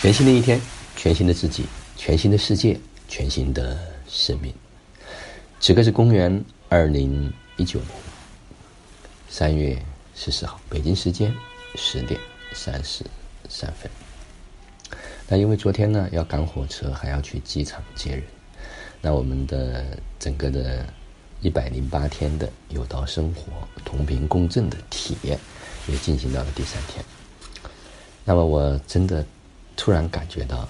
全新的一天，全新的自己，全新的世界，全新的生命。此刻是公元二零一九年三月十四号，北京时间十点三十三分。那因为昨天呢要赶火车，还要去机场接人，那我们的整个的一百零八天的有道生活同频共振的体验也进行到了第三天。那么我真的。突然感觉到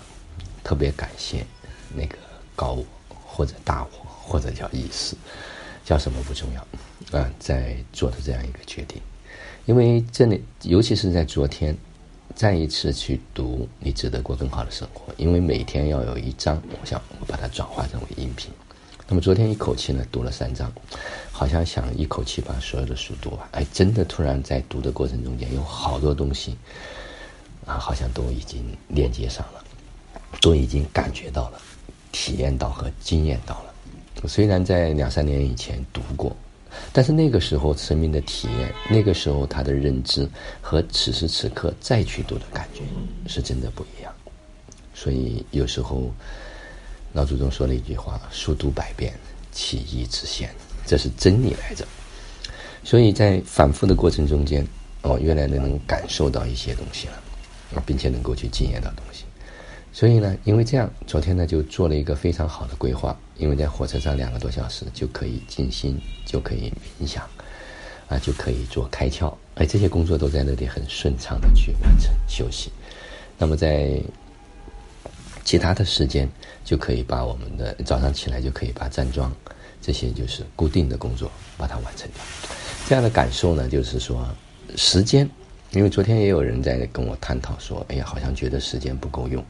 特别感谢那个高我或者大我或者叫意识，叫什么不重要啊，在做的这样一个决定，因为这里尤其是在昨天再一次去读《你值得过更好的生活》，因为每天要有一章，我想我把它转化成为音频。那么昨天一口气呢读了三章，好像想一口气把所有的书读完，哎，真的突然在读的过程中间有好多东西。啊，好像都已经链接上了，都已经感觉到了，体验到和经验到了。虽然在两三年以前读过，但是那个时候生命的体验，那个时候他的认知和此时此刻再去读的感觉是真的不一样。所以有时候老祖宗说了一句话：“书读百遍，其义自现。”这是真理来着。所以在反复的过程中间，哦，越来越能感受到一些东西了。并且能够去经验到东西，所以呢，因为这样，昨天呢就做了一个非常好的规划。因为在火车上两个多小时就可以静心，就可以冥想，啊，就可以做开窍，哎，这些工作都在那里很顺畅的去完成休息。那么在其他的时间，就可以把我们的早上起来就可以把站桩这些就是固定的工作把它完成掉。这样的感受呢，就是说时间。因为昨天也有人在跟我探讨说：“哎呀，好像觉得时间不够用。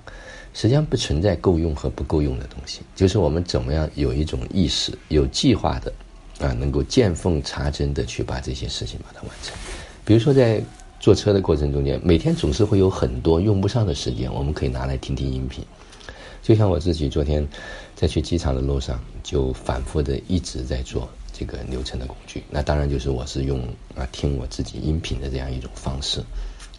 实际上不存在够用和不够用的东西，就是我们怎么样有一种意识、有计划的，啊，能够见缝插针的去把这些事情把它完成。比如说在坐车的过程中间，每天总是会有很多用不上的时间，我们可以拿来听听音频。就像我自己昨天在去机场的路上，就反复的一直在做。”这个流程的工具，那当然就是我是用啊听我自己音频的这样一种方式，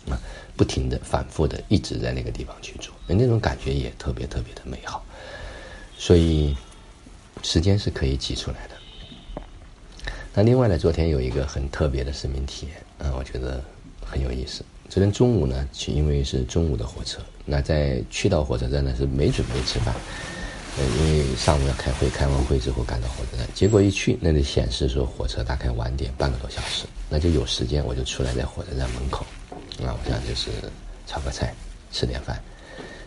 啊，不停的、反复的一直在那个地方去做，那种感觉也特别特别的美好。所以时间是可以挤出来的。那另外呢，昨天有一个很特别的生命体验，啊，我觉得很有意思。昨天中午呢，因为是中午的火车，那在去到火车站呢是没准备吃饭。呃，因为上午要开会，开完会之后赶到火车站，结果一去那里显示说火车大概晚点半个多小时，那就有时间我就出来在火车站门口，啊，我想就是炒个菜，吃点饭。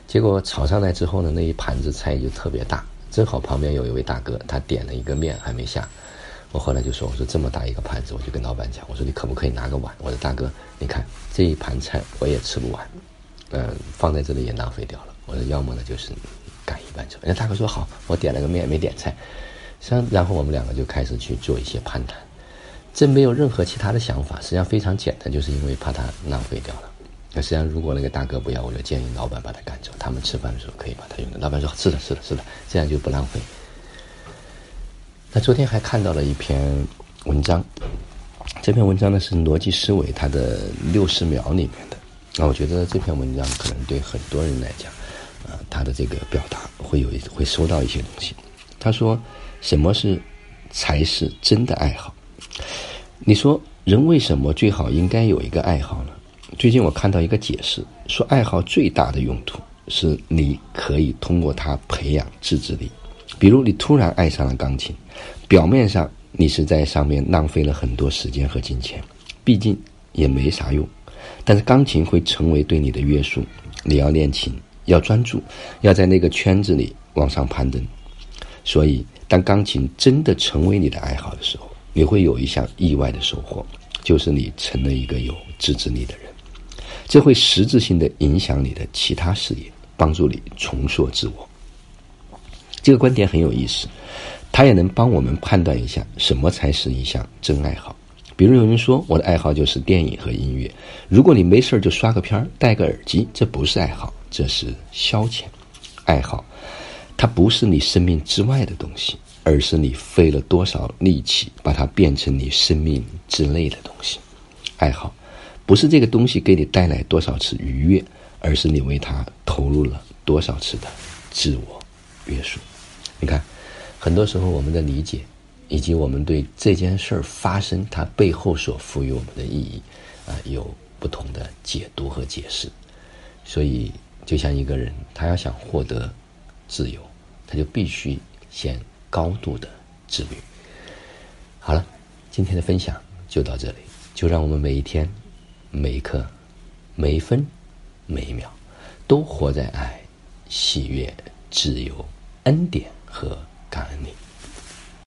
结果炒上来之后呢，那一盘子菜就特别大，正好旁边有一位大哥，他点了一个面还没下，我后来就说，我说这么大一个盘子，我就跟老板讲，我说你可不可以拿个碗？我说大哥，你看这一盘菜我也吃不完，嗯，放在这里也浪费掉了。我说要么呢就是。干一半走，人家大哥说好，我点了个面没点菜，实际上然后我们两个就开始去做一些攀谈，这没有任何其他的想法，实际上非常简单，就是因为怕他浪费掉了。那实际上如果那个大哥不要，我就建议老板把他赶走，他们吃饭的时候可以把他用的。老板说是的，是的，是的，这样就不浪费。那昨天还看到了一篇文章，这篇文章呢是逻辑思维它的六十秒里面的，那我觉得这篇文章可能对很多人来讲。啊，他的这个表达会有一会收到一些东西。他说：“什么是才是真的爱好？”你说人为什么最好应该有一个爱好呢？最近我看到一个解释，说爱好最大的用途是你可以通过它培养自制力。比如你突然爱上了钢琴，表面上你是在上面浪费了很多时间和金钱，毕竟也没啥用。但是钢琴会成为对你的约束，你要练琴。要专注，要在那个圈子里往上攀登。所以，当钢琴真的成为你的爱好的时候，你会有一项意外的收获，就是你成了一个有自制力的人。这会实质性的影响你的其他事业，帮助你重塑自我。这个观点很有意思，它也能帮我们判断一下什么才是一项真爱好。比如有人说，我的爱好就是电影和音乐。如果你没事就刷个片儿，戴个耳机，这不是爱好。这是消遣，爱好，它不是你生命之外的东西，而是你费了多少力气把它变成你生命之内的东西。爱好，不是这个东西给你带来多少次愉悦，而是你为它投入了多少次的自我约束。你看，很多时候我们的理解，以及我们对这件事儿发生它背后所赋予我们的意义，啊，有不同的解读和解释。所以，就像一个人，他要想获得自由，他就必须先高度的自律。好了，今天的分享就到这里。就让我们每一天、每一刻、每一分、每一秒，都活在爱、喜悦、自由、恩典和感恩里。